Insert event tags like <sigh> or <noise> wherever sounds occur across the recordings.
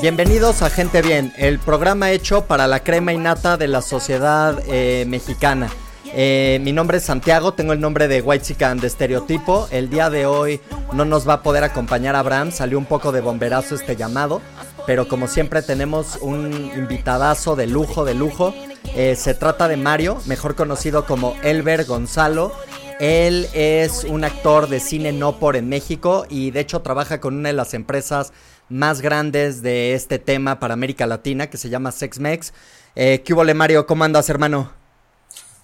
Bienvenidos a Gente Bien, el programa hecho para la crema innata de la sociedad eh, mexicana. Eh, mi nombre es Santiago, tengo el nombre de White Chican de estereotipo. El día de hoy no nos va a poder acompañar Abraham, salió un poco de bomberazo este llamado, pero como siempre tenemos un invitadazo de lujo, de lujo. Eh, se trata de Mario, mejor conocido como Elber Gonzalo. Él es un actor de cine no por en México y de hecho trabaja con una de las empresas más grandes de este tema para América Latina que se llama SexMex. Eh, ¿Qué hubo, Mario? ¿Cómo andas, hermano?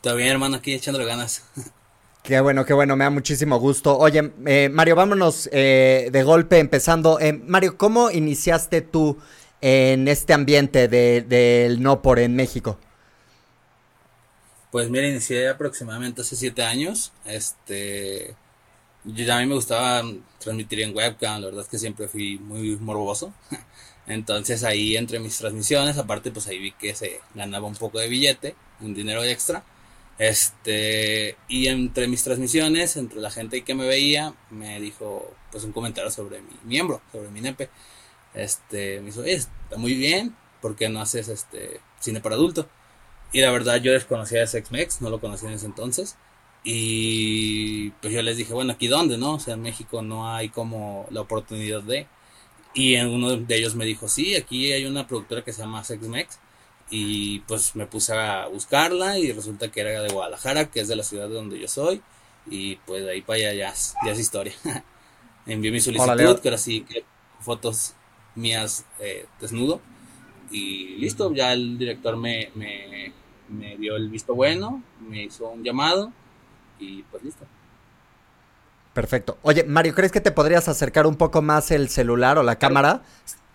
Todo bien, hermano, aquí echándole ganas. <laughs> Qué bueno, qué bueno, me da muchísimo gusto. Oye, eh, Mario, vámonos eh, de golpe empezando. Mario, ¿cómo iniciaste tú en este ambiente del no por en México? Pues mira, inicié aproximadamente hace siete años. Este, yo, a mí me gustaba transmitir en webcam, la verdad es que siempre fui muy morboso. <laughs> Entonces ahí entre mis transmisiones, aparte pues ahí vi que se ganaba un poco de billete, un dinero extra. Este, y entre mis transmisiones, entre la gente que me veía, me dijo pues un comentario sobre mi miembro, sobre mi nepe. Este, me dijo, está muy bien, ¿por qué no haces este cine para adulto? Y la verdad yo desconocía a Sexmex, no lo conocía en ese entonces. Y pues yo les dije, bueno, ¿aquí dónde, no? O sea, en México no hay como la oportunidad de... Y en uno de ellos me dijo, sí, aquí hay una productora que se llama Sexmex y pues me puse a buscarla y resulta que era de Guadalajara, que es de la ciudad de donde yo soy. Y pues de ahí para allá ya, ya es historia. <laughs> Envié mi solicitud, que ahora sí fotos mías eh, desnudo. Y listo, ya el director me, me, me dio el visto bueno, me hizo un llamado y pues listo. Perfecto. Oye, Mario, ¿crees que te podrías acercar un poco más el celular o la cámara?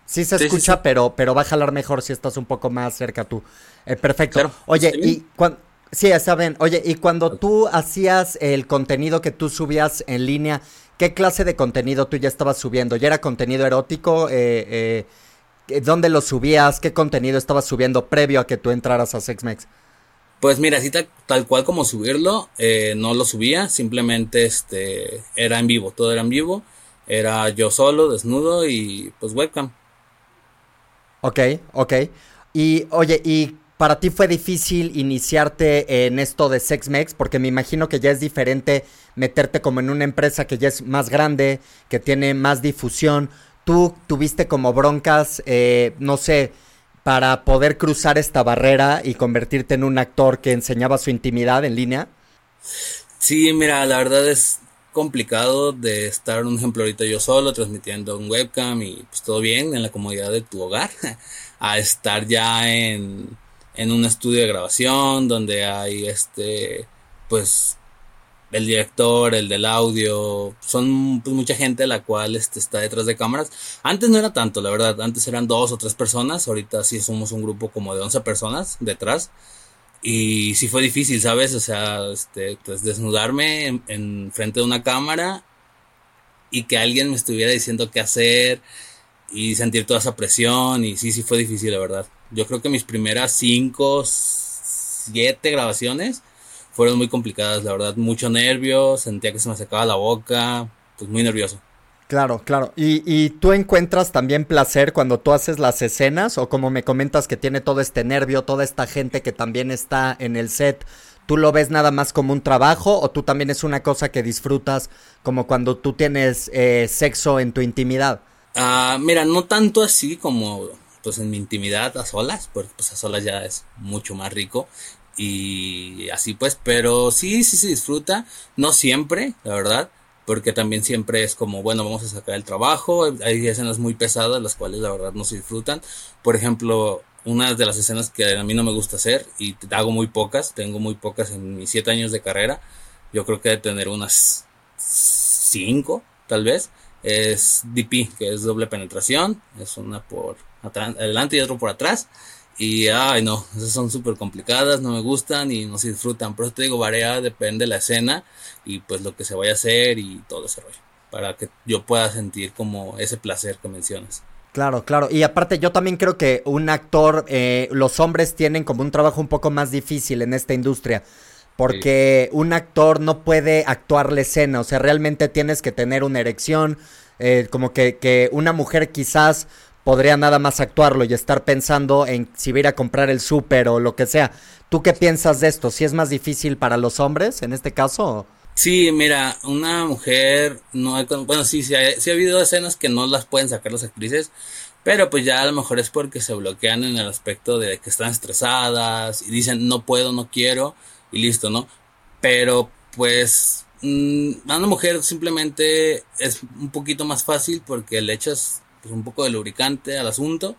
Sí se escucha, Pero, pero va a jalar mejor si estás un poco más cerca tú. Eh, perfecto. Oye, y cuando... Sí, está bien. Oye, y cuando tú hacías el contenido que tú subías en línea, ¿qué clase de contenido tú ya estabas subiendo? ¿Ya era contenido erótico? Eh, eh, ¿Dónde lo subías? ¿Qué contenido estabas subiendo previo a que tú entraras a SexMex? Pues mira, así tal, cual como subirlo, eh, no lo subía, simplemente este era en vivo, todo era en vivo, era yo solo, desnudo y pues webcam. Ok, ok. Y oye, ¿y para ti fue difícil iniciarte en esto de SexMex? Porque me imagino que ya es diferente meterte como en una empresa que ya es más grande, que tiene más difusión. ¿Tú tuviste como broncas, eh, no sé, para poder cruzar esta barrera y convertirte en un actor que enseñaba su intimidad en línea? Sí, mira, la verdad es complicado de estar, un ejemplo, ahorita yo solo transmitiendo un webcam y pues todo bien en la comodidad de tu hogar, <laughs> a estar ya en, en un estudio de grabación donde hay este, pues el director, el del audio, son pues, mucha gente la cual este, está detrás de cámaras. Antes no era tanto, la verdad, antes eran dos o tres personas, ahorita sí somos un grupo como de 11 personas detrás. Y sí fue difícil, ¿sabes? O sea, este, pues desnudarme en, frente de una cámara y que alguien me estuviera diciendo qué hacer y sentir toda esa presión y sí, sí fue difícil, la verdad. Yo creo que mis primeras cinco, siete grabaciones fueron muy complicadas, la verdad, mucho nervio, sentía que se me secaba la boca, pues muy nervioso. Claro, claro. ¿Y, ¿Y, tú encuentras también placer cuando tú haces las escenas o como me comentas que tiene todo este nervio, toda esta gente que también está en el set? ¿Tú lo ves nada más como un trabajo o tú también es una cosa que disfrutas como cuando tú tienes eh, sexo en tu intimidad? Ah, mira, no tanto así como pues en mi intimidad a solas, porque pues a solas ya es mucho más rico y así pues, pero sí, sí se disfruta, no siempre, la verdad porque también siempre es como, bueno, vamos a sacar el trabajo, hay escenas muy pesadas, las cuales la verdad no se disfrutan. Por ejemplo, una de las escenas que a mí no me gusta hacer, y hago muy pocas, tengo muy pocas en mis siete años de carrera, yo creo que de tener unas cinco, tal vez, es DP, que es doble penetración, es una por adelante y otro por atrás. Y, ay, no, esas son súper complicadas, no me gustan y no se disfrutan. Por eso te digo, varía, depende de la escena y pues lo que se vaya a hacer y todo ese rollo. Para que yo pueda sentir como ese placer que mencionas. Claro, claro. Y aparte yo también creo que un actor, eh, los hombres tienen como un trabajo un poco más difícil en esta industria. Porque un actor no puede actuar la escena. O sea, realmente tienes que tener una erección. Eh, como que, que una mujer quizás podría nada más actuarlo y estar pensando en si ir a comprar el súper o lo que sea. ¿Tú qué piensas de esto? ¿Si es más difícil para los hombres en este caso? Sí, mira, una mujer, no bueno, sí, sí ha, ha habido escenas que no las pueden sacar las actrices, pero pues ya a lo mejor es porque se bloquean en el aspecto de que están estresadas y dicen no puedo, no quiero y listo, ¿no? Pero pues mm, a una mujer simplemente es un poquito más fácil porque le echas pues, un poco de lubricante al asunto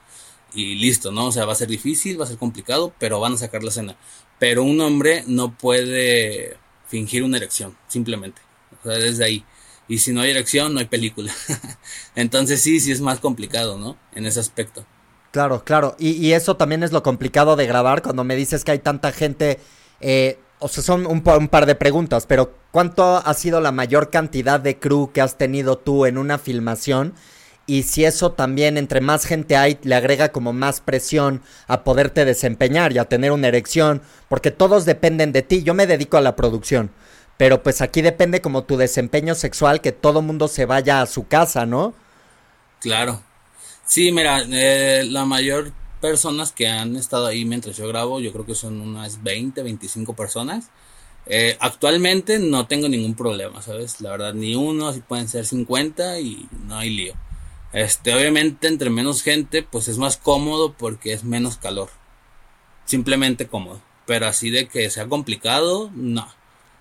y listo, ¿no? O sea, va a ser difícil, va a ser complicado, pero van a sacar la escena. Pero un hombre no puede fingir una erección, simplemente. O sea, desde ahí. Y si no hay erección, no hay película. <laughs> Entonces sí, sí es más complicado, ¿no? En ese aspecto. Claro, claro. Y, eso también es lo complicado de grabar cuando me dices que hay tanta gente. Eh, o sea, son un, un, par de preguntas, pero ¿cuánto ha sido la mayor cantidad de crew que has tenido tú en una filmación? Y si eso también entre más gente hay le agrega como más presión a poderte desempeñar y a tener una erección, porque todos dependen de ti, yo me dedico a la producción, pero pues aquí depende como tu desempeño sexual, que todo mundo se vaya a su casa, ¿no? Claro. Sí, mira, eh, la mayor personas que han estado ahí mientras yo grabo, yo creo que son unas 20, 25 personas. Eh, actualmente no tengo ningún problema, ¿sabes? La verdad, ni uno, así pueden ser 50 y no hay lío. Este, obviamente entre menos gente, pues es más cómodo porque es menos calor. Simplemente cómodo. Pero así de que sea complicado, no.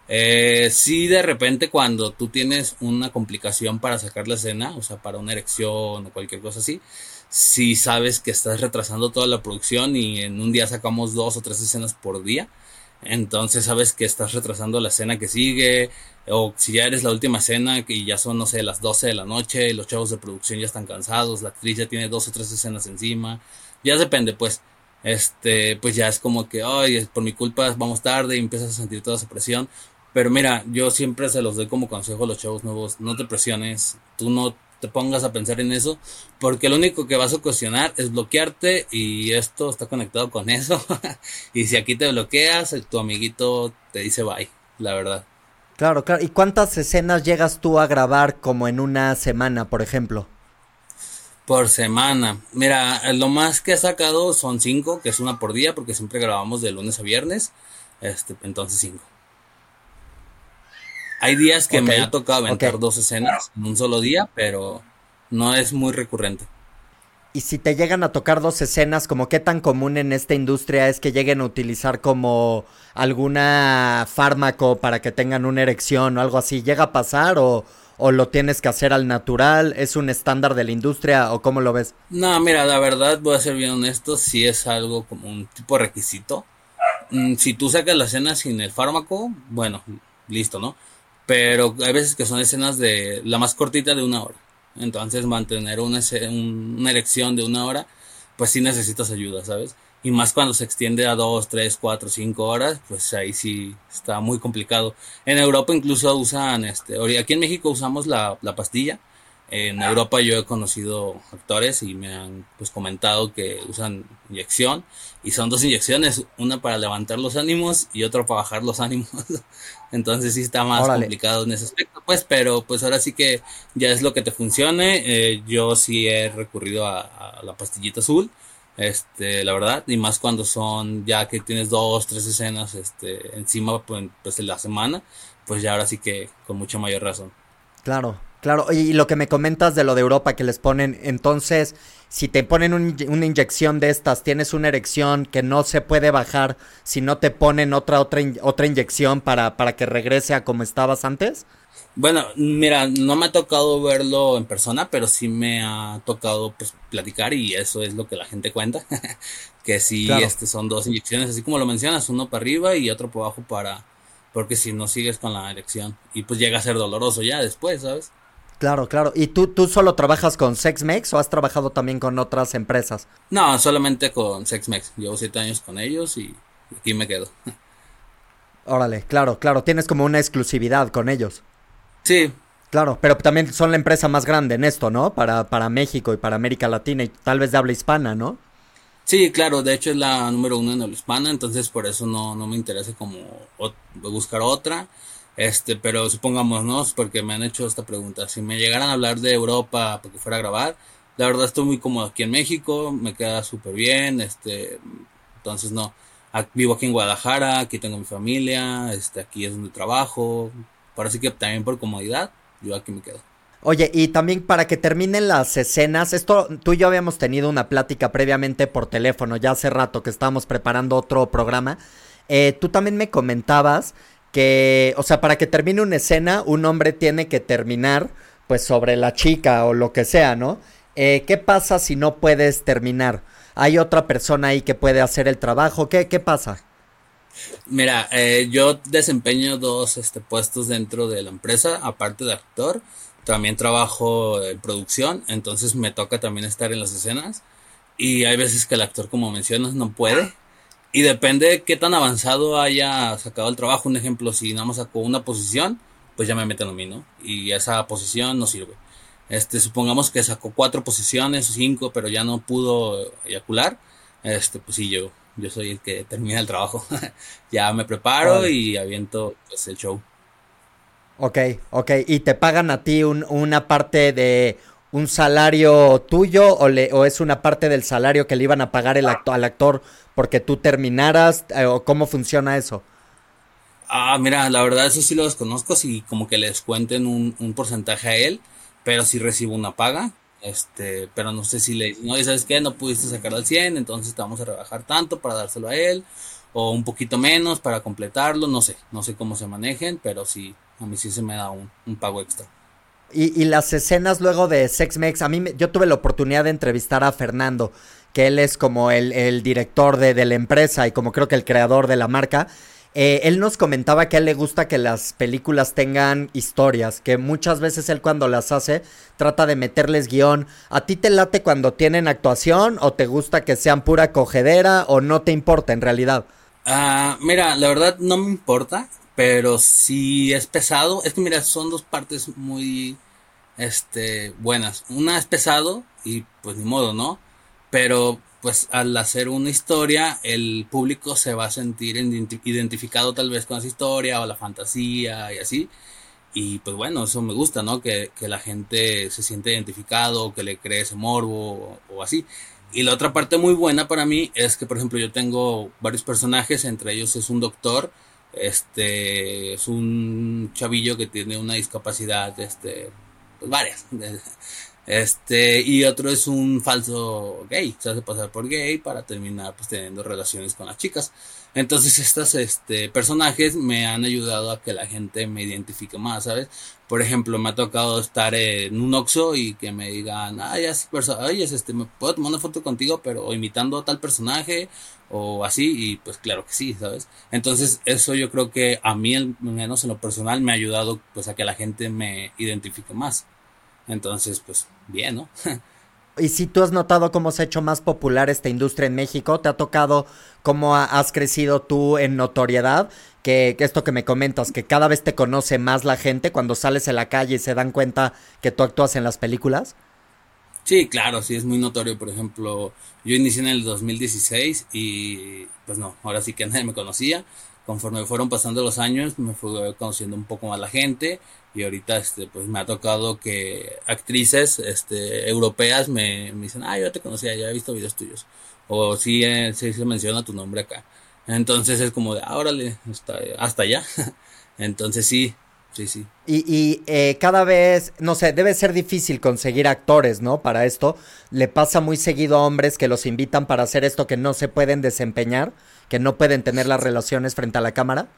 Eh, sí, de repente cuando tú tienes una complicación para sacar la escena, o sea, para una erección o cualquier cosa así, si sabes que estás retrasando toda la producción y en un día sacamos dos o tres escenas por día, entonces sabes que estás retrasando la escena que sigue, o si ya eres la última escena y ya son, no sé, las 12 de la noche, los chavos de producción ya están cansados, la actriz ya tiene dos o tres escenas encima, ya depende, pues, este, pues ya es como que, ay, por mi culpa vamos tarde y empiezas a sentir toda esa presión. Pero mira, yo siempre se los doy como consejo a los chavos nuevos, no te presiones, tú no te pongas a pensar en eso, porque lo único que vas a ocasionar es bloquearte y esto está conectado con eso. <laughs> y si aquí te bloqueas, tu amiguito te dice bye, la verdad. Claro, claro. ¿Y cuántas escenas llegas tú a grabar como en una semana, por ejemplo? Por semana. Mira, lo más que he sacado son cinco, que es una por día, porque siempre grabamos de lunes a viernes. Este, entonces cinco. Hay días que me ha tocado aventar dos escenas en un solo día, pero no es muy recurrente. Y si te llegan a tocar dos escenas, como qué tan común en esta industria es que lleguen a utilizar como alguna fármaco para que tengan una erección o algo así, ¿llega a pasar o, o lo tienes que hacer al natural? ¿Es un estándar de la industria o cómo lo ves? No, mira, la verdad, voy a ser bien honesto, si es algo como un tipo de requisito. Mm, si tú sacas la escena sin el fármaco, bueno, listo, ¿no? Pero hay veces que son escenas de la más cortita de una hora. Entonces mantener una, una erección de una hora, pues sí necesitas ayuda, ¿sabes? Y más cuando se extiende a dos, tres, cuatro, cinco horas, pues ahí sí está muy complicado. En Europa incluso usan, este, aquí en México usamos la, la pastilla, en Europa yo he conocido actores y me han pues comentado que usan inyección y son dos inyecciones, una para levantar los ánimos y otra para bajar los ánimos. <laughs> Entonces sí está más complicado en ese aspecto, pues, pero pues ahora sí que ya es lo que te funcione. Eh, yo sí he recurrido a, la pastillita azul, este, la verdad, y más cuando son ya que tienes dos, tres escenas, este, encima pues, pues en la semana, pues ya ahora sí que con mucha mayor razón. Claro, Claro, y lo que me comentas de lo de Europa que les ponen, entonces, si te ponen una inyección de estas, tienes una erección que no se puede bajar si no te ponen otra otra otra inyección para para que regrese a como estabas antes? Bueno, mira, no me ha tocado verlo en persona, pero sí me ha tocado pues platicar y eso es lo que la gente cuenta, <laughs> que sí este son dos inyecciones, así como lo mencionas, uno para arriba y otro por abajo para porque si no sigues con la erección y pues llega a ser doloroso ya después, ¿sabes? Claro, claro. ¿Y tú, tú solo trabajas con SexMex o has trabajado también con otras empresas? No, solamente con SexMex. Llevo siete años con ellos y aquí me quedo. <laughs> Órale, claro, claro. Tienes como una exclusividad con ellos. Sí. Claro, pero también son la empresa más grande en esto, ¿no? Para, para México y para América Latina y tal vez de habla hispana, ¿no? Sí, claro, de hecho es la número uno en habla hispana, entonces por eso no, no me interesa como buscar otra. Este, pero supongamos, ¿no? Porque me han hecho esta pregunta. Si me llegaran a hablar de Europa porque fuera a grabar, la verdad estoy muy cómodo aquí en México, me queda súper bien, este, entonces no, vivo aquí en Guadalajara, aquí tengo mi familia, este, aquí es donde trabajo, parece que también por comodidad, yo aquí me quedo. Oye, y también para que terminen las escenas, esto tú y yo habíamos tenido una plática previamente por teléfono, ya hace rato que estábamos preparando otro programa. Eh, tú también me comentabas que, o sea, para que termine una escena, un hombre tiene que terminar, pues, sobre la chica o lo que sea, ¿no? Eh, ¿Qué pasa si no puedes terminar? ¿Hay otra persona ahí que puede hacer el trabajo? ¿Qué, qué pasa? Mira, eh, yo desempeño dos este, puestos dentro de la empresa, aparte de actor. También trabajo en producción, entonces me toca también estar en las escenas. Y hay veces que el actor, como mencionas, no puede. Y depende de qué tan avanzado haya sacado el trabajo. Un ejemplo, si nada más sacó una posición, pues ya me meten a mí, ¿no? Y esa posición no sirve. Este, supongamos que sacó cuatro posiciones o cinco, pero ya no pudo eyacular. Este, pues sí, yo, yo soy el que termina el trabajo. <laughs> ya me preparo y aviento pues, el show. Ok, ok. ¿Y te pagan a ti una parte de un salario tuyo o, le, o es una parte del salario que le iban a pagar el acto, al actor porque tú terminaras? Eh, ¿O cómo funciona eso? Ah, mira, la verdad eso sí lo desconozco, si como que les cuenten un, porcentaje a él pero si recibo una paga. Este, pero no sé si le dicen, oye, ¿sabes qué? No pudiste sacar al 100, entonces te vamos a rebajar tanto para dárselo a él, o un poquito menos para completarlo, no sé, no sé cómo se manejen, pero sí, a mí sí se me da un, pago extra. Y, las escenas luego de Sex Mex, a mí yo tuve la oportunidad de entrevistar a Fernando, que él es como el, el director de, de, la empresa y como creo que el creador de la marca. Eh, él nos comentaba que a él le gusta que las películas tengan historias, que muchas veces él cuando las hace trata de meterles guion. ¿A ti te late cuando tienen actuación o te gusta que sean pura cogedera o no te importa en realidad? Ah, mira, la verdad no me importa, pero si es pesado, es que mira, son dos partes muy este buenas. Una es pesado y pues ni modo, ¿no? Pero pues al hacer una historia, el público se va a sentir identificado tal vez con esa historia o la fantasía y así. Y pues bueno, eso me gusta, ¿no? Que, la gente se siente identificado, que le cree ese morbo o, así. Y la otra parte muy buena para mí es que, por ejemplo, yo tengo varios personajes, entre ellos es un doctor, este, es un chavillo que tiene una discapacidad, este, pues varias, <laughs> este, y otro es un falso gay, se hace pasar por gay para terminar pues teniendo relaciones con las chicas. Entonces estos este, personajes me han ayudado a que la gente me identifique más, ¿sabes? Por ejemplo, me ha tocado estar en un Oxxo y que me digan, ay, es, ay, es este, me puedo tomar una foto contigo, pero imitando a tal personaje o así, y pues claro que sí, ¿sabes? Entonces eso yo creo que a mí, al menos en lo personal, me ha ayudado pues a que la gente me identifique más. Entonces, pues bien, ¿no? <laughs> y si tú has notado cómo se ha hecho más popular esta industria en México, ¿te ha tocado cómo has crecido tú en notoriedad? Que, esto que me comentas, que cada vez te conoce más la gente cuando sales en la calle y se dan cuenta que tú actúas en las películas. Sí, claro, sí, es muy notorio. Por ejemplo, yo inicié en el 2016 y pues no, ahora sí que nadie me conocía. Conforme fueron pasando los años, me fui conociendo un poco más la gente y ahorita este pues me ha tocado que actrices este europeas me, dicen ah yo te conocía ya he visto videos tuyos o sí, eh, se menciona tu nombre acá entonces es como de ah, órale hasta, hasta allá <laughs> entonces sí sí sí. Y, y eh, cada vez no sé debe ser difícil conseguir actores no para esto le pasa muy seguido a hombres que los invitan para hacer esto que no se pueden desempeñar que no pueden tener las relaciones frente a la cámara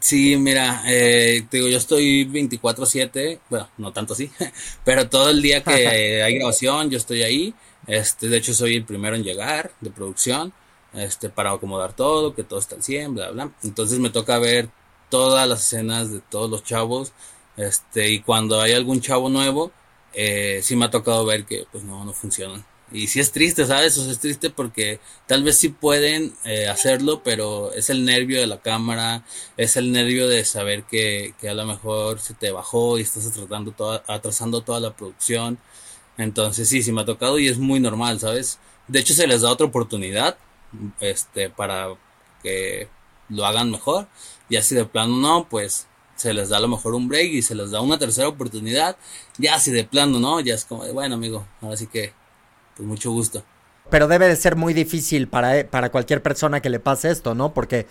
Sí, mira, eh, digo, yo estoy 24/7, bueno, no tanto así, <laughs> pero todo el día que <laughs> hay grabación yo estoy ahí. Este, de hecho soy el primero en llegar de producción, este, para acomodar todo, que todo está al 100, bla, bla. Entonces me toca ver todas las escenas de todos los chavos, este, y cuando hay algún chavo nuevo, eh, sí me ha tocado ver que, pues no, no funcionan. Y sí es triste, ¿sabes? O sea, es triste porque tal vez sí pueden eh, hacerlo, pero es el nervio de la cámara, es el nervio de saber que, que a lo mejor se te bajó y estás atrasando toda, atrasando toda la producción. Entonces sí, sí me ha tocado y es muy normal, ¿sabes? De hecho se les da otra oportunidad este, para que lo hagan mejor. Y así de plano no, pues se les da a lo mejor un break y se les da una tercera oportunidad, ya si de plano, ¿no? Ya es como, bueno, amigo, ahora sí que, pues mucho gusto. Pero debe de ser muy difícil para, para cualquier persona que le pase esto, ¿no? Porque,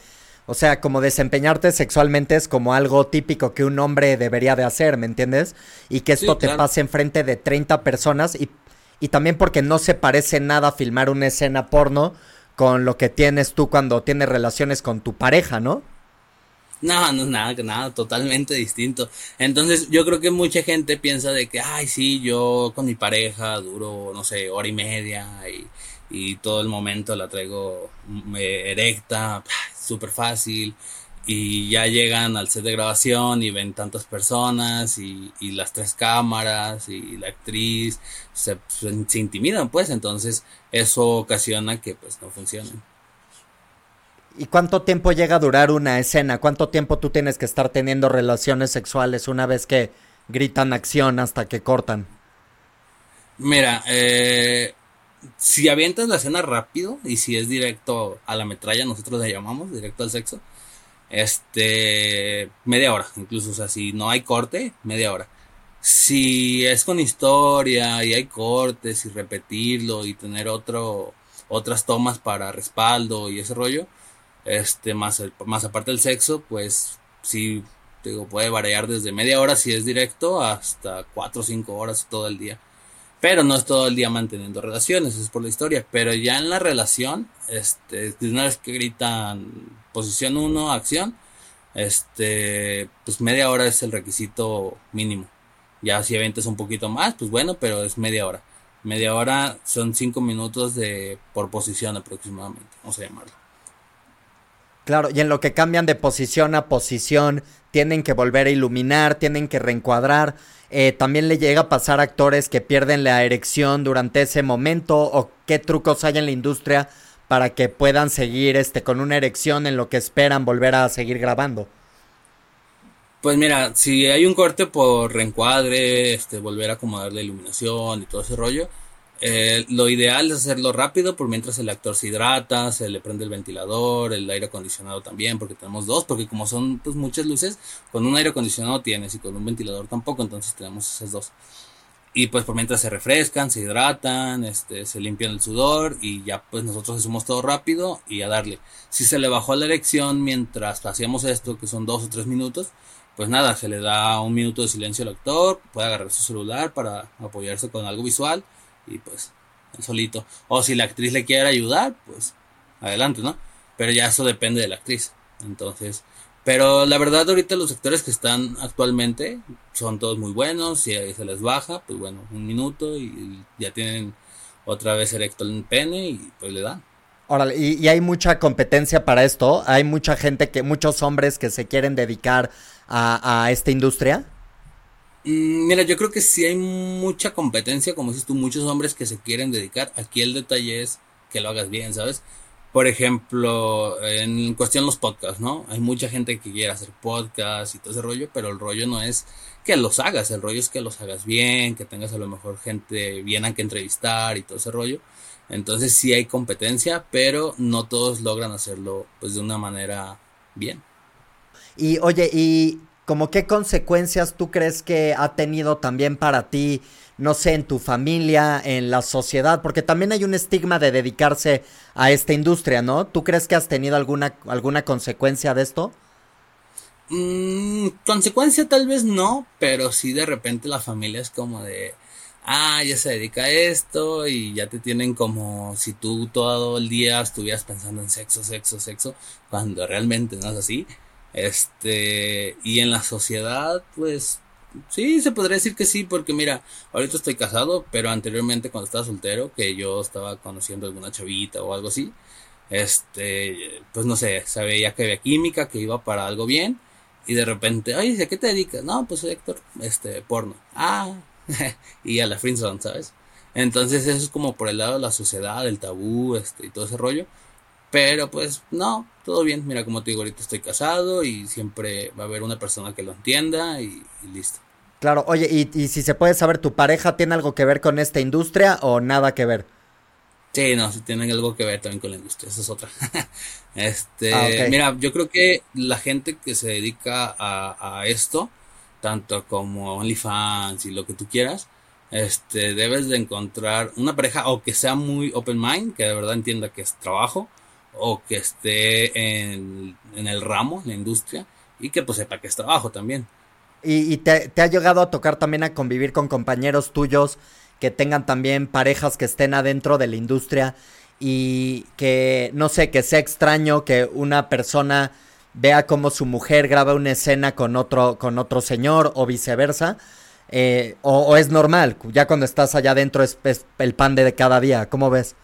o sea, como desempeñarte sexualmente es como algo típico que un hombre debería de hacer, ¿me entiendes? Y que esto te pase enfrente de 30 personas y, y también porque no se parece nada filmar una escena porno con lo que tienes tú cuando tienes relaciones con tu pareja, ¿no? No, no, nada, nada, totalmente distinto. Entonces, yo creo que mucha gente piensa de que, ay, sí, yo con mi pareja duro, no sé, hora y media y, y todo el momento la traigo mm, erecta, súper fácil y ya llegan al set de grabación y ven tantas personas y, y las tres cámaras y la actriz se, se, intimidan pues entonces eso ocasiona que pues no funcionen. ¿Y cuánto tiempo llega a durar una escena? ¿Cuánto tiempo tú tienes que estar teniendo relaciones sexuales una vez que gritan acción hasta que cortan? Mira, eh, si avientas la escena rápido y si es directo a la metralla, nosotros la llamamos, directo al sexo, este, media hora, incluso, o sea, si no hay corte, media hora. Si es con historia y hay cortes y repetirlo y tener otro, otras tomas para respaldo y ese rollo, este, más, más aparte del sexo, pues sí, digo, puede variar desde media hora si es directo hasta cuatro o cinco horas todo el día. Pero no es todo el día manteniendo relaciones, es por la historia. Pero ya en la relación, este, una vez que gritan posición 1, acción, este, pues media hora es el requisito mínimo. Ya si eventas un poquito más, pues bueno, pero es media hora. Media hora son cinco minutos de por posición aproximadamente, vamos a llamarlo. Claro, y en lo que cambian de posición a posición, tienen que volver a iluminar, tienen que reencuadrar. Eh, también le llega a pasar a actores que pierden la erección durante ese momento o qué trucos hay en la industria para que puedan seguir este con una erección en lo que esperan volver a seguir grabando. Pues mira, si hay un corte por reencuadre, este, volver a acomodar la iluminación y todo ese rollo, eh, lo ideal es hacerlo rápido por mientras el actor se hidrata, se le prende el ventilador, el aire acondicionado también, porque tenemos dos, porque como son pues muchas luces, con un aire acondicionado tienes y con un ventilador tampoco, entonces tenemos esas dos. Y pues por mientras se refrescan, se hidratan, este, se limpian el sudor y ya pues nosotros hacemos todo rápido y a darle. Si se le bajó la erección mientras hacíamos esto, que son dos o tres minutos, pues nada, se le da un minuto de silencio al actor, puede agarrar su celular para apoyarse con algo visual y pues solito. O si la actriz le quiere ayudar, pues adelante, ¿no? Pero ya eso depende de la actriz. Entonces, pero la verdad ahorita los actores que están actualmente son todos muy buenos, si se les baja, pues bueno, un minuto y ya tienen otra vez erecto el pene y pues le dan. Órale, y, y, hay mucha competencia para esto, hay mucha gente que, muchos hombres que se quieren dedicar a, a esta industria. Mm, mira, yo creo que sí hay mucha competencia, como dices tú, muchos hombres que se quieren dedicar. Aquí el detalle es que lo hagas bien, ¿sabes? Por ejemplo, en cuestión los podcasts, ¿no? Hay mucha gente que quiere hacer podcasts y todo ese rollo, pero el rollo no es que los hagas, el rollo es que los hagas bien, que tengas a lo mejor gente bien a que entrevistar y todo ese rollo. Entonces sí hay competencia, pero no todos logran hacerlo pues de una manera bien. Y oye, y como qué consecuencias tú crees que ha tenido también para ti, no sé, en tu familia, en la sociedad, porque también hay un estigma de dedicarse a esta industria, ¿no? ¿Tú crees que has tenido alguna, alguna consecuencia de esto? Mm, consecuencia tal vez no, pero sí de repente la familia es como de, ah, ya se dedica a esto y ya te tienen como si tú todo el día estuvieras pensando en sexo, sexo, sexo, cuando realmente no es así. Este, y en la sociedad, pues, sí, se podría decir que sí, porque mira, ahorita estoy casado, pero anteriormente cuando estaba soltero, que yo estaba conociendo alguna chavita o algo así, este, pues no sé, sabía que había química, que iba para algo bien, y de repente, ay, ¿a qué te dedicas? No, pues soy actor, este, porno. Ah, <laughs> y a la friendzone, ¿sabes? Entonces eso es como por el lado de la sociedad, el tabú, este, y todo ese rollo. Pero pues no, todo bien. Mira, como te digo, ahorita estoy casado y siempre va a haber una persona que lo entienda y, listo. Claro, oye, y, y, si se puede saber, ¿tu pareja tiene algo que ver con esta industria o nada que ver? Sí, no, si tienen algo que ver también con la industria, esa es otra. <laughs> este, ah, mira, yo creo que la gente que se dedica a, a esto, tanto como OnlyFans y lo que tú quieras, este, debes de encontrar una pareja o que sea muy open mind, que de verdad entienda que es trabajo, o que esté en, el ramo, en la industria, y que pues sepa que es trabajo también. ¿Y, te, ha llegado a tocar también a convivir con compañeros tuyos que tengan también parejas que estén adentro de la industria y que, no sé, que sea extraño que una persona vea cómo su mujer graba una escena con otro, con otro señor o viceversa? Eh, o, es normal? Ya cuando estás allá adentro es, el pan de cada día. ¿Cómo ves?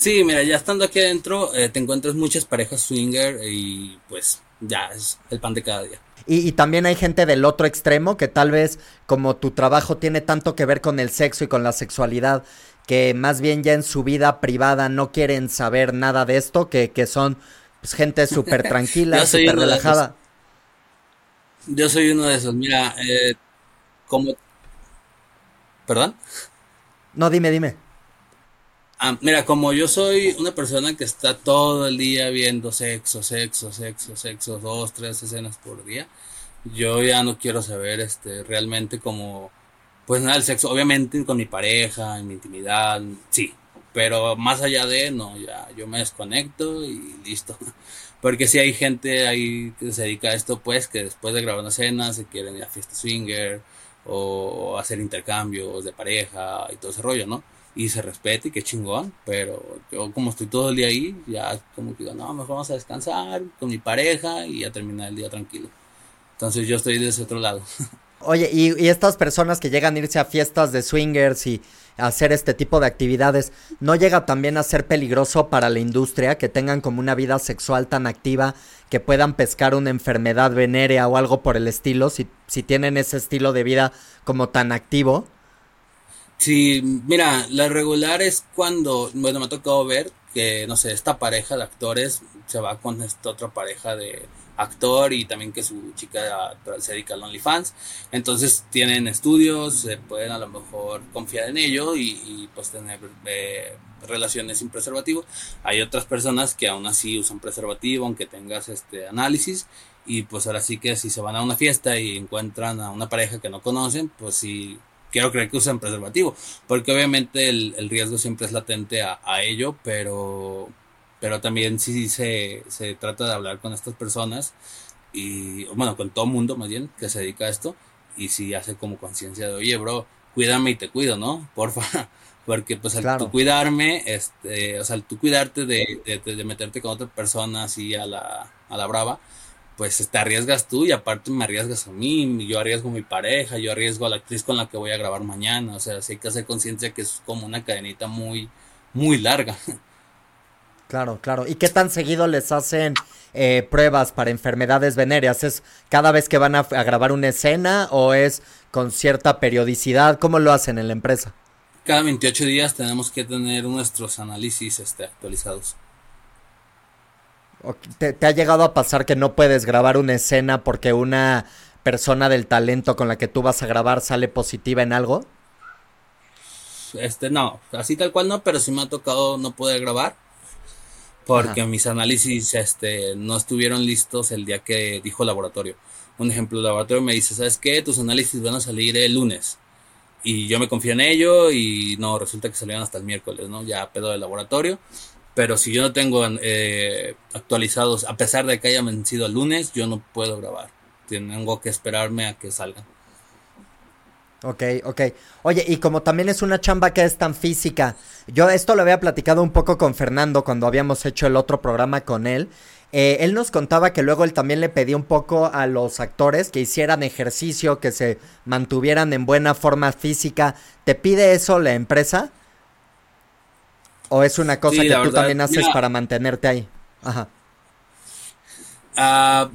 Sí, mira, ya estando aquí adentro eh, te encuentras muchas parejas swinger y pues ya es el pan de cada día. Y, también hay gente del otro extremo que tal vez como tu trabajo tiene tanto que ver con el sexo y con la sexualidad, que más bien ya en su vida privada no quieren saber nada de esto, que, que son pues, gente <laughs> súper tranquila, súper relajada. Yo soy uno de esos, mira, eh, como... ¿Perdón? No, dime, dime. Ah, mira, como yo soy una persona que está todo el día viendo sexo, sexo, sexo, sexo, dos, tres escenas por día, yo ya no quiero saber este realmente como pues nada el sexo, obviamente con mi pareja, en mi intimidad, sí, pero más allá de no, ya yo me desconecto y listo. <laughs> Porque si hay gente ahí que se dedica a esto, pues que después de grabar una escena se quieren ir a fiesta swinger o hacer intercambios de pareja y todo ese rollo, ¿no? Y se respete y qué chingón, pero yo como estoy todo el día ahí, ya como que digo, no, mejor vamos a descansar con mi pareja y a terminar el día tranquilo. Entonces yo estoy de ese otro lado. <laughs> Oye, y, estas personas que llegan a irse a fiestas de swingers y hacer este tipo de actividades, ¿no llega también a ser peligroso para la industria que tengan como una vida sexual tan activa que puedan pescar una enfermedad venérea o algo por el estilo, si, si tienen ese estilo de vida como tan activo? Sí, mira, la regular es cuando, bueno, me ha tocado ver que, no sé, esta pareja de actores se va con esta otra pareja de actor y también que su chica se dedica al OnlyFans. Entonces tienen estudios, se pueden a lo mejor confiar en ello y, pues tener eh, relaciones sin preservativo. Hay otras personas que aún así usan preservativo, aunque tengas este análisis. Y pues ahora sí que si se van a una fiesta y encuentran a una pareja que no conocen, pues sí quiero creer que usan preservativo, porque obviamente el, riesgo siempre es latente a, a, ello, pero pero también sí se, se trata de hablar con estas personas y, bueno, con todo mundo más bien que se dedica a esto y si hace como conciencia de, oye, bro, cuídame y te cuido, ¿no? Porfa. <laughs> Porque pues al tú cuidarme, este, o sea, al tú cuidarte de, de, meterte con otra persona así a la, a la brava, pues te arriesgas tú y aparte me arriesgas a mí, yo arriesgo a mi pareja, yo arriesgo a la actriz con la que voy a grabar mañana, o sea, sí hay que hacer conciencia que es como una cadenita muy, muy larga. Claro, claro. ¿Y qué tan seguido les hacen eh, pruebas para enfermedades venéreas? ¿Es cada vez que van a, grabar una escena o es con cierta periodicidad? ¿Cómo lo hacen en la empresa? Cada 28 días tenemos que tener nuestros análisis este, actualizados. ¿Te, ¿Te ha llegado a pasar que no puedes grabar una escena porque una persona del talento con la que tú vas a grabar sale positiva en algo? Este, no, así tal cual no, pero sí me ha tocado no poder grabar porque mis análisis este, no estuvieron listos el día que dijo el laboratorio. Un ejemplo, el laboratorio me dice, ¿sabes qué? Tus análisis van a salir el lunes. Y yo me confío en ello y no, resulta que salieron hasta el miércoles, ¿no? Ya pedo del laboratorio. Pero si yo no tengo eh, actualizados, a pesar de que hayan vencido el lunes, yo no puedo grabar. Tengo que esperarme a que salgan. Ok, ok. Oye, y como también es una chamba que es tan física, yo esto lo había platicado un poco con Fernando cuando habíamos hecho el otro programa con él. Eh, él nos contaba que luego él también le pedía un poco a los actores que hicieran ejercicio, que se mantuvieran en buena forma física. ¿Te pide eso la empresa? ¿O es una cosa que tú también haces para mantenerte ahí? Ajá. Ah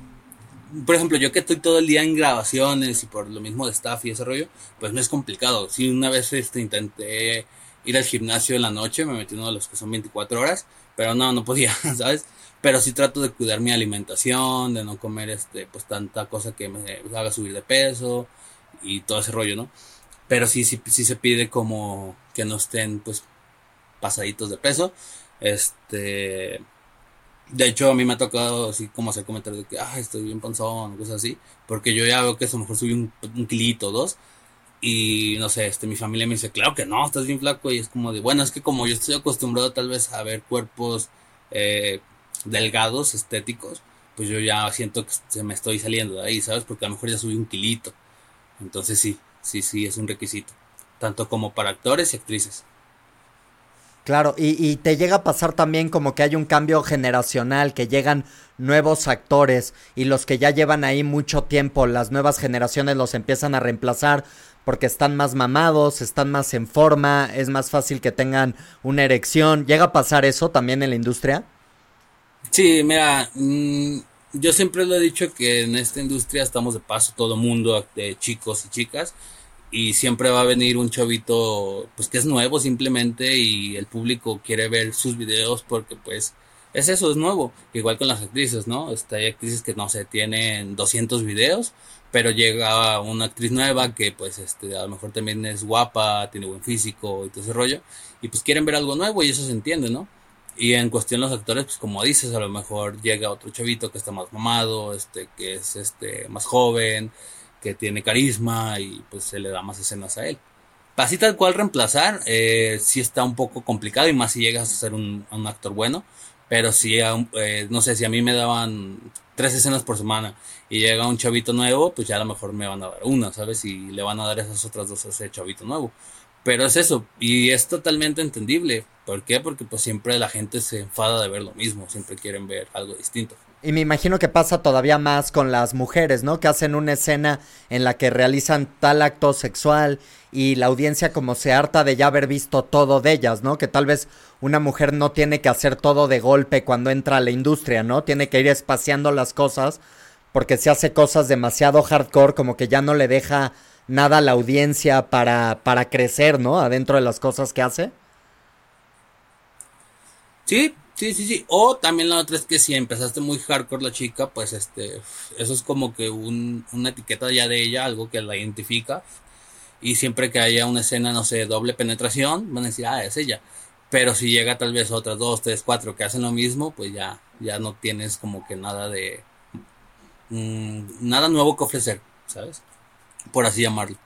por ejemplo, yo que estoy todo el día en grabaciones y por lo mismo de staff y ese rollo, pues no es complicado. Si una vez este, intenté ir al gimnasio en la noche, me metí uno de los que son 24 horas, pero no, no podía, <laughs> ¿sabes? Pero sí trato de cuidar mi alimentación, de no comer este, pues tanta cosa que me haga subir de peso y todo ese rollo, ¿no? Pero sí, sí, sí se pide como que no estén, pues, pasaditos de peso. Este, de hecho, a mí me ha tocado así como hacer comentarios de que, ah, estoy bien panzón, cosas así, porque yo ya veo que a lo mejor subí un, un kilito, dos, y no sé, este, mi familia me dice, claro que no, estás bien flaco, y es como de, bueno, es que como yo estoy acostumbrado tal vez a ver cuerpos eh, delgados, estéticos, pues yo ya siento que se me estoy saliendo de ahí, ¿sabes? Porque a lo mejor ya subí un kilito. Entonces sí, sí, sí, es un requisito, tanto como para actores y actrices. Claro, y, te llega a pasar también como que hay un cambio generacional, que llegan nuevos actores y los que ya llevan ahí mucho tiempo, las nuevas generaciones los empiezan a reemplazar porque están más mamados, están más en forma, es más fácil que tengan una erección. ¿Llega a pasar eso también en la industria? Sí, mira, mm, yo siempre lo he dicho que en esta industria estamos de paso todo mundo, de chicos y chicas y siempre va a venir un chavito pues que es nuevo simplemente y el público quiere ver sus videos porque pues es eso, es nuevo, igual con las actrices, ¿no? Este, hay actrices que no sé, tienen 200 videos, pero llega una actriz nueva que pues este a lo mejor también es guapa, tiene buen físico y todo ese rollo y pues quieren ver algo nuevo y eso se entiende, ¿no? Y en cuestión los actores, pues como dices, a lo mejor llega otro chavito que está más mamado, este, que es este más joven, que tiene carisma y pues se le da más escenas a él. Así tal cual reemplazar, eh, sí está un poco complicado y más si llegas a ser un, actor bueno, pero si, eh, no sé, si a mí me daban tres escenas por semana y llega un chavito nuevo, pues ya a lo mejor me van a dar una, ¿sabes? Y le van a dar esas otras dos a ese chavito nuevo. Pero es eso, y es totalmente entendible. ¿Por qué? Porque pues siempre la gente se enfada de ver lo mismo, siempre quieren ver algo distinto. Y me imagino que pasa todavía más con las mujeres, ¿no? Que hacen una escena en la que realizan tal acto sexual y la audiencia como se harta de ya haber visto todo de ellas, ¿no? Que tal vez una mujer no tiene que hacer todo de golpe cuando entra a la industria, ¿no? Tiene que ir espaciando las cosas porque si hace cosas demasiado hardcore como que ya no le deja nada a la audiencia para, para crecer, ¿no? Adentro de las cosas que hace. Sí, Sí, sí, sí. O también la otra es que si empezaste muy hardcore la chica, pues este, eso es como que un, una etiqueta ya de ella, algo que la identifica. Y siempre que haya una escena, no sé, doble penetración, van a decir, ah, es ella. Pero si llega tal vez otras dos, tres, cuatro que hacen lo mismo, pues ya, ya no tienes como que nada de, mm, nada nuevo que ofrecer, ¿sabes? Por así llamarlo.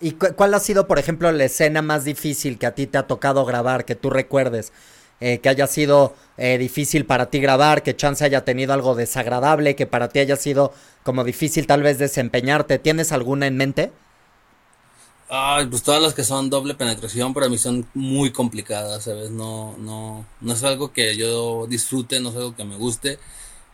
¿Y cuál ha sido, por ejemplo, la escena más difícil que a ti te ha tocado grabar, que tú recuerdes? Eh, que haya sido eh, difícil para ti grabar, que chance haya tenido algo desagradable, que para ti haya sido como difícil tal vez desempeñarte. ¿Tienes alguna en mente? Ay, pues todas las que son doble penetración para mí son muy complicadas, ¿sabes? No, no, no es algo que yo disfrute, no es algo que me guste.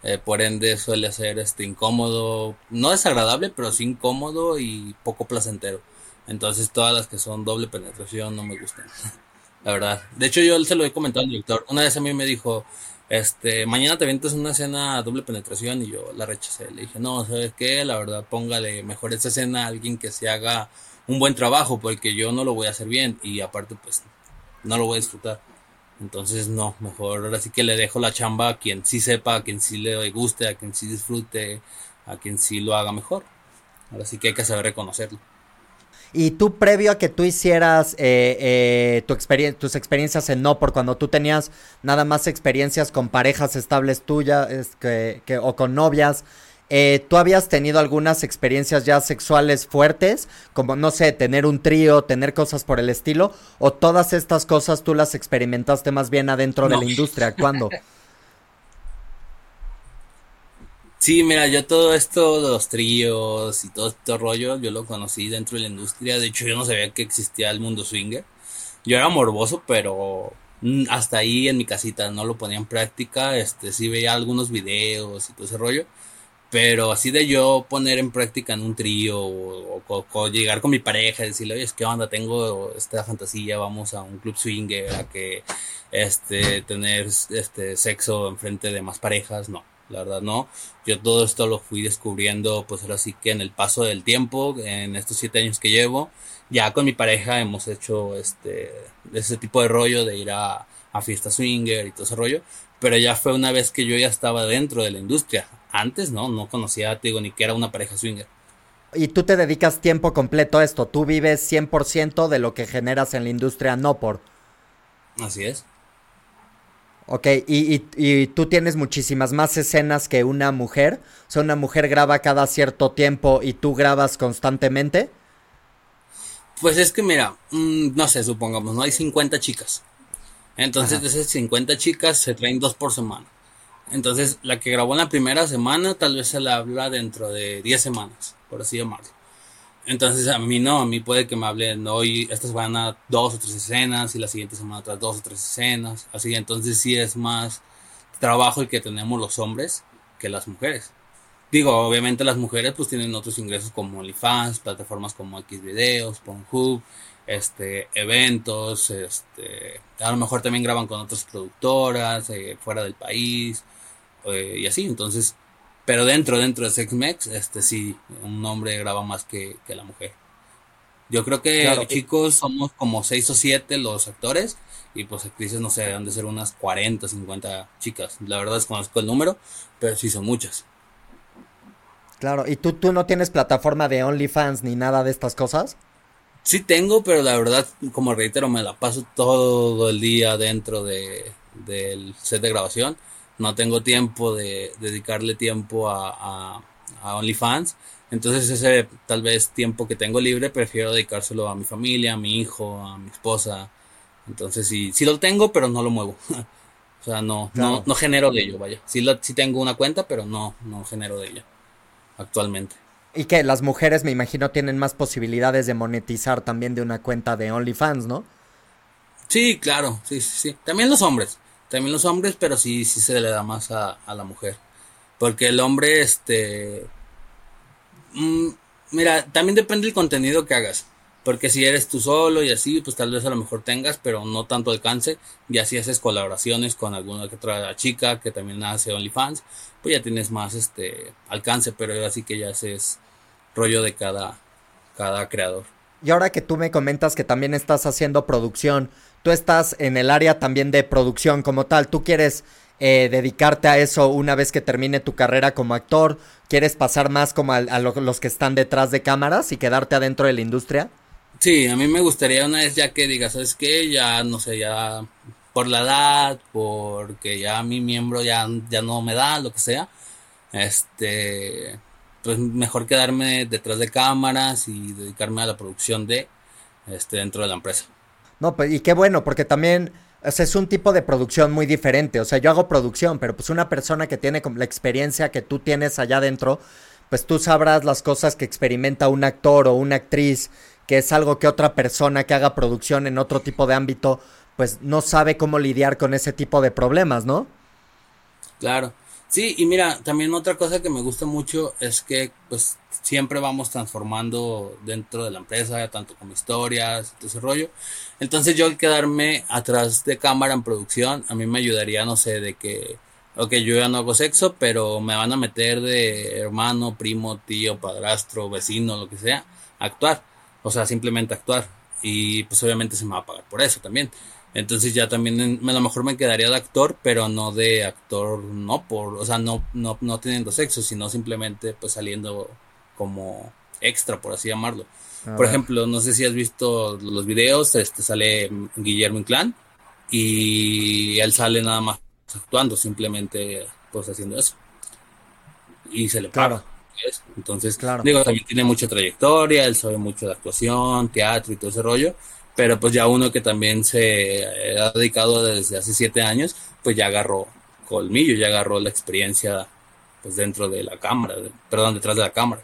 Eh, por ende suele ser este incómodo, no desagradable, pero sí incómodo y poco placentero. Entonces todas las que son doble penetración no me gustan. <laughs> la verdad. De hecho, yo se lo he comentado al director. Una vez a mí me dijo, este, mañana te avientas una escena doble penetración y yo la rechacé. Le dije, no, ¿sabes qué? La verdad, póngale mejor esa escena a alguien que se haga un buen trabajo porque yo no lo voy a hacer bien y aparte, pues, no lo voy a disfrutar. Entonces, no, mejor ahora sí que le dejo la chamba a quien sí sepa, a quien sí le guste, a quien sí disfrute, a quien sí lo haga mejor. Ahora sí que hay que saber reconocerlo. Y tú, previo a que tú hicieras eh, eh, tu tus experiencias en No, por cuando tú tenías nada más experiencias con parejas estables tuyas que, o con novias, eh, ¿tú habías tenido algunas experiencias ya sexuales fuertes? Como, no sé, tener un trío, tener cosas por el estilo, o todas estas cosas tú las experimentaste más bien adentro de la industria, ¿cuándo? <laughs> Sí, mira, yo todo esto los tríos y todo este rollo, yo lo conocí dentro de la industria. De hecho, yo no sabía que existía el mundo swinger. Yo era morboso, pero hasta ahí en mi casita no lo ponía en práctica. Este, sí veía algunos videos y todo ese rollo. Pero así de yo poner en práctica en un trío o, llegar con mi pareja y decirle, oye, es que onda, tengo esta fantasía, vamos a un club swinger, a que este, tener este, sexo enfrente de más parejas, no la verdad no. Yo todo esto lo fui descubriendo pues ahora sí que en el paso del tiempo, en estos siete años que llevo, ya con mi pareja hemos hecho este, ese tipo de rollo de ir a, a fiesta swinger y todo ese rollo, pero ya fue una vez que yo ya estaba dentro de la industria. Antes no, no conocía, te digo, ni que era una pareja swinger. Y tú te dedicas tiempo completo a esto, tú vives 100% de lo que generas en la industria, no por... Así es. Ok, ¿Y, y, tú tienes muchísimas más escenas que una mujer. O sea, una mujer graba cada cierto tiempo y tú grabas constantemente. Pues es que mira, mm, no sé, supongamos, no hay 50 chicas. Entonces de esas 50 chicas se traen dos por semana. Entonces la que grabó en la primera semana tal vez se la habla dentro de 10 semanas, por así llamarlo. Entonces a mí no, a mí puede que me hablen hoy, esta semana dos o tres escenas y la siguiente semana otras dos o tres escenas. Así, entonces sí es más trabajo el que tenemos los hombres que las mujeres. Digo, obviamente las mujeres pues tienen otros ingresos como OnlyFans, plataformas como Xvideos, Pornhub, este, eventos, este, a lo mejor también graban con otras productoras eh, fuera del país eh, y así, entonces pero dentro, dentro de Sexmex, este sí, un hombre graba más que, la mujer. Yo creo que chicos somos como seis o siete los actores y pues actrices no sé, han de ser unas 40, 50 chicas. La verdad desconozco el número, pero sí son muchas. Claro, ¿y tú, tú no tienes plataforma de OnlyFans ni nada de estas cosas? Sí tengo, pero la verdad, como reitero, me la paso todo el día dentro de, del set de grabación no tengo tiempo de dedicarle tiempo a, a, OnlyFans. Entonces ese tal vez tiempo que tengo libre prefiero dedicárselo a mi familia, a mi hijo, a mi esposa. Entonces sí, sí lo tengo, pero no lo muevo. <laughs> o sea, no, no, no genero de ello, vaya. Sí, sí tengo una cuenta, pero no, no genero de ella actualmente. Y que las mujeres, me imagino, tienen más posibilidades de monetizar también de una cuenta de OnlyFans, ¿no? Sí, claro, sí, sí, sí. También los hombres también los hombres, pero sí, sí se le da más a, la mujer. Porque el hombre, este... Mm, mira, también depende del contenido que hagas. Porque si eres tú solo y así, pues tal vez a lo mejor tengas, pero no tanto alcance. Y así haces colaboraciones con alguna que otra chica que también hace OnlyFans, pues ya tienes más este alcance, pero así que ya haces rollo de cada, cada creador. Y ahora que tú me comentas que también estás haciendo producción, tú estás en el área también de producción como tal, tú quieres eh, dedicarte a eso una vez que termine tu carrera como actor, quieres pasar más como a, los que están detrás de cámaras y quedarte adentro de la industria. Sí, a mí me gustaría una vez ya que digas, ¿sabes qué? Ya, no sé, ya por la edad, porque ya mi miembro ya, ya no me da, lo que sea, este, pues mejor quedarme detrás de cámaras y dedicarme a la producción de, este, dentro de la empresa. No, pues, y qué bueno, porque también es un tipo de producción muy diferente. O sea, yo hago producción, pero pues una persona que tiene la experiencia que tú tienes allá adentro, pues tú sabrás las cosas que experimenta un actor o una actriz, que es algo que otra persona que haga producción en otro tipo de ámbito, pues no sabe cómo lidiar con ese tipo de problemas, ¿no? Claro. Sí, y mira, también otra cosa que me gusta mucho es que pues siempre vamos transformando dentro de la empresa, tanto como historias, todo ese rollo. Entonces yo al quedarme atrás de cámara en producción, a mí me ayudaría, no sé, de que, ok, yo ya no hago sexo, pero me van a meter de hermano, primo, tío, padrastro, vecino, lo que sea, a actuar. O sea, simplemente actuar. Y pues obviamente se me va a pagar por eso también. Entonces ya también a lo mejor me quedaría de actor, pero no de actor, no por, o sea, no, no, no teniendo sexo, sino simplemente pues saliendo como extra, por así llamarlo. por ejemplo, no sé si has visto los videos, este sale Guillermo Inclán y él sale nada más actuando, simplemente pues haciendo eso. Y se le paga. Entonces, claro. digo, también tiene mucha trayectoria, él sabe mucho de actuación, teatro y todo ese rollo pero pues ya uno que también se ha dedicado desde hace siete años, pues ya agarró colmillo, ya agarró la experiencia pues dentro de la cámara, perdón, detrás de la cámara.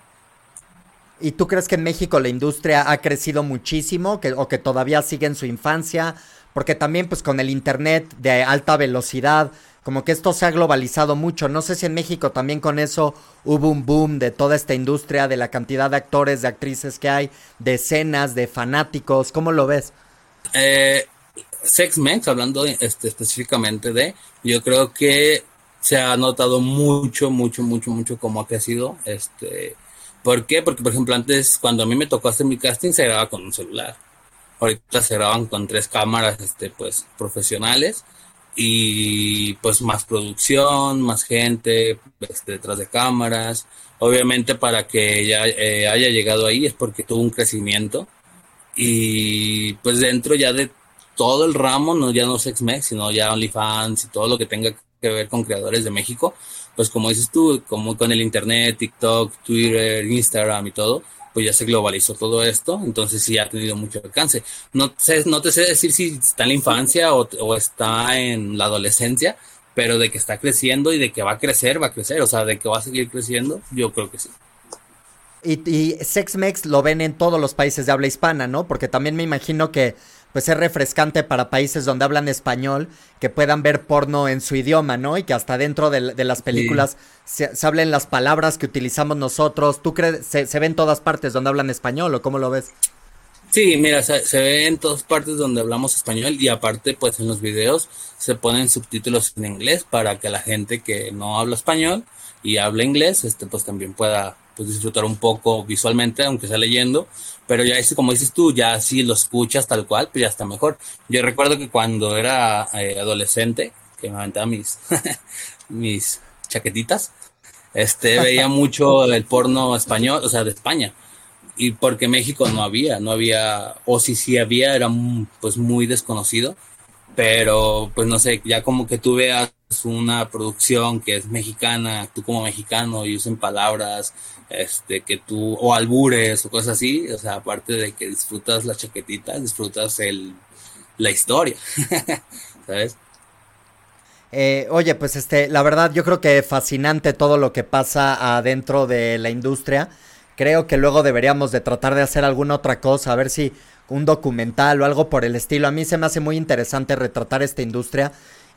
¿Y tú crees que en México la industria ha crecido muchísimo o que todavía sigue en su infancia? Porque también pues con el internet de alta velocidad, como que esto se ha globalizado mucho. No sé si en México también con eso hubo un boom de toda esta industria, de la cantidad de actores, de actrices que hay, de escenas, de fanáticos. ¿Cómo lo ves? Eh, Sex Mex, hablando este, específicamente de, yo creo que se ha notado mucho, mucho, mucho, mucho cómo ha crecido. Este, ¿Por qué? Porque, por ejemplo, antes, cuando a mí me tocó hacer mi casting, se grababa con un celular. Ahorita se graban con tres cámaras, este, pues, profesionales y pues más producción, más gente este, detrás de cámaras. Obviamente para que ya eh, haya llegado ahí es porque tuvo un crecimiento y pues dentro ya de todo el ramo, no ya no Sexmex, sino ya OnlyFans y todo lo que tenga que ver con creadores de México, pues como dices tú, como con el internet, TikTok, Twitter, Instagram y todo, pues ya se globalizó todo esto, entonces sí ha tenido mucho alcance. No sé, no te sé decir si está en la infancia o, está en la adolescencia, pero de que está creciendo y de que va a crecer, va a crecer, o sea, de que va a seguir creciendo, yo creo que sí. Y, y Sexmex lo ven en todos los países de habla hispana, ¿no? Porque también me imagino que pues es refrescante para países donde hablan español que puedan ver porno en su idioma, ¿no? Y que hasta dentro de, las películas se, hablen las palabras que utilizamos nosotros. ¿Tú crees, se, se ve en todas partes donde hablan español o cómo lo ves? Sí, mira, se, se, ve en todas partes donde hablamos español y aparte, pues en los videos se ponen subtítulos en inglés para que la gente que no habla español y habla inglés, este, pues también pueda pues, disfrutar un poco visualmente, aunque sea leyendo, pero ya es como dices tú, ya si lo escuchas tal cual, pues ya está mejor. Yo recuerdo que cuando era eh, adolescente, que me aventaba mis, <laughs> mis chaquetitas, este, veía <laughs> mucho el porno español, o sea, de España y porque México no había, no había, o si sí había, era pues muy desconocido, pero pues no sé, ya como que tú veas una producción que es mexicana, tú como mexicano y usen palabras, este, que tú, o albures o cosas así, o sea, aparte de que disfrutas la chaquetita, disfrutas el, la historia, <laughs> ¿sabes? Eh, oye, pues este, la verdad yo creo que fascinante todo lo que pasa adentro de la industria creo que luego deberíamos de tratar de hacer alguna otra cosa, a ver si un documental o algo por el estilo. A mí se me hace muy interesante retratar esta industria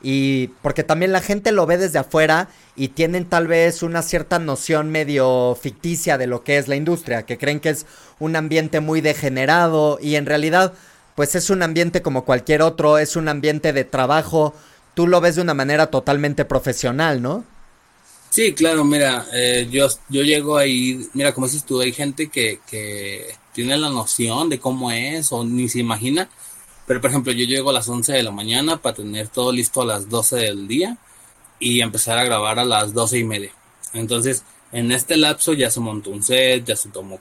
y porque también la gente lo ve desde afuera y tienen tal vez una cierta noción medio ficticia de lo que es la industria, que creen que es un ambiente muy degenerado y en realidad pues es un ambiente como cualquier otro, es un ambiente de trabajo, tú lo ves de una manera totalmente profesional, ¿no? Sí, claro, mira, eh, yo, yo llego ahí, mira, como dices tú, hay gente que, que tiene la noción de cómo es o ni se imagina, pero por ejemplo, yo llego a las 11 de la mañana para tener todo listo a las 12 del día y empezar a grabar a las 12 y media. Entonces, en este lapso ya se montó un set, ya se tomó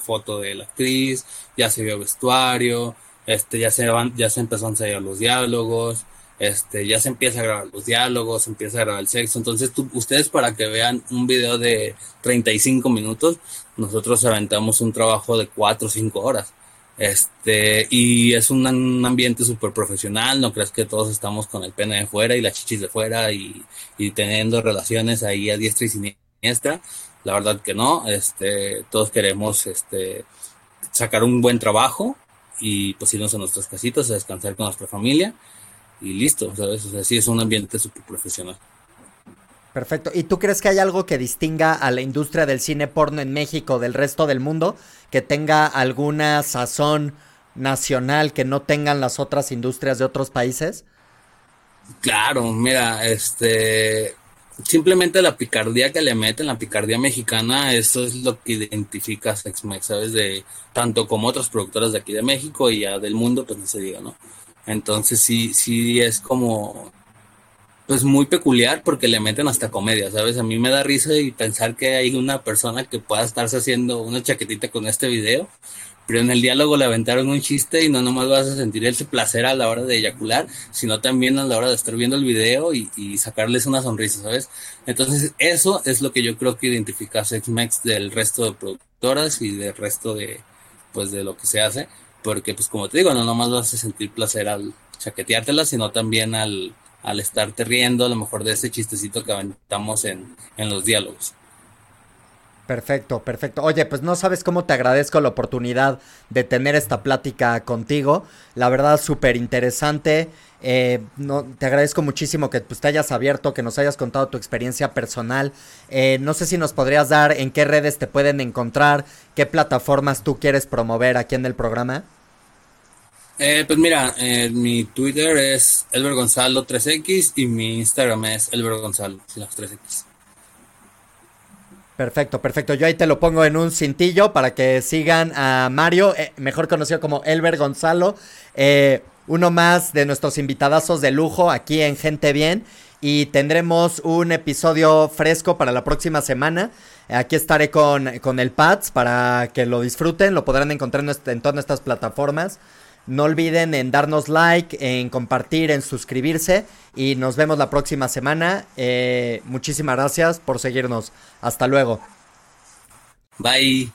foto de la actriz, ya se vio vestuario, este, ya se, van, ya se empezó a ensayar los diálogos, este, ya se empieza a grabar los diálogos, se empieza a grabar el sexo. Entonces, ustedes para que vean un video de 35 minutos, nosotros aventamos un trabajo de 4 o 5 horas. Este, y es un, ambiente súper profesional, no crees que todos estamos con el pene de fuera y la chichis de fuera y, y teniendo relaciones ahí a diestra y siniestra. La verdad que no, este, todos queremos, este, sacar un buen trabajo y pues irnos a nuestras casitas a descansar con nuestra familia y listo. O sea, sí es un ambiente súper profesional. Perfecto. ¿Y tú crees que hay algo que distinga a la industria del cine porno en México del resto del mundo? Que tenga alguna sazón nacional que no tengan las otras industrias de otros países? Claro, mira, este simplemente la picardía que le meten, la picardía mexicana, eso es lo que identifica a Sexmex, ¿sabes? De tanto como otras productoras de aquí de México y ya del mundo, pues no se diga, ¿no? Entonces sí, sí es como, pues muy peculiar porque le meten hasta comedia, ¿sabes? A mí me da risa y pensar que hay una persona que pueda estarse haciendo una chaquetita con este video, pero en el diálogo le aventaron un chiste y no nomás vas a sentir ese placer a la hora de eyacular, sino también a la hora de estar viendo el video y, y sacarles una sonrisa, ¿sabes? Entonces eso es lo que yo creo que identifica a Sexmex del resto de productoras y del resto de, pues de lo que se hace porque pues como te digo, no nomás vas a sentir placer al chaqueteártela, sino también al, al estarte riendo a lo mejor de ese chistecito que aventamos en, en los diálogos. Perfecto, perfecto. Oye, pues no sabes cómo te agradezco la oportunidad de tener esta plática contigo. La verdad, súper interesante. Eh, no, te agradezco muchísimo que pues, te hayas abierto, que nos hayas contado tu experiencia personal. Eh, no sé si nos podrías dar en qué redes te pueden encontrar, qué plataformas tú quieres promover aquí en el programa. Eh, pues mira, eh, mi Twitter es Elber Gonzalo 3X y mi Instagram es Elber Gonzalo 3X. Perfecto, perfecto. Yo ahí te lo pongo en un cintillo para que sigan a Mario, eh, mejor conocido como Elber Gonzalo, uno más de nuestros invitadazos de lujo aquí en Gente Bien. Y tendremos un episodio fresco para la próxima semana. Aquí estaré con, con el Pats para que lo disfruten. Lo podrán encontrar en, en todas nuestras plataformas. No olviden en darnos like, en compartir, en suscribirse y nos vemos la próxima semana. Eh, muchísimas gracias por seguirnos. Hasta luego. Bye.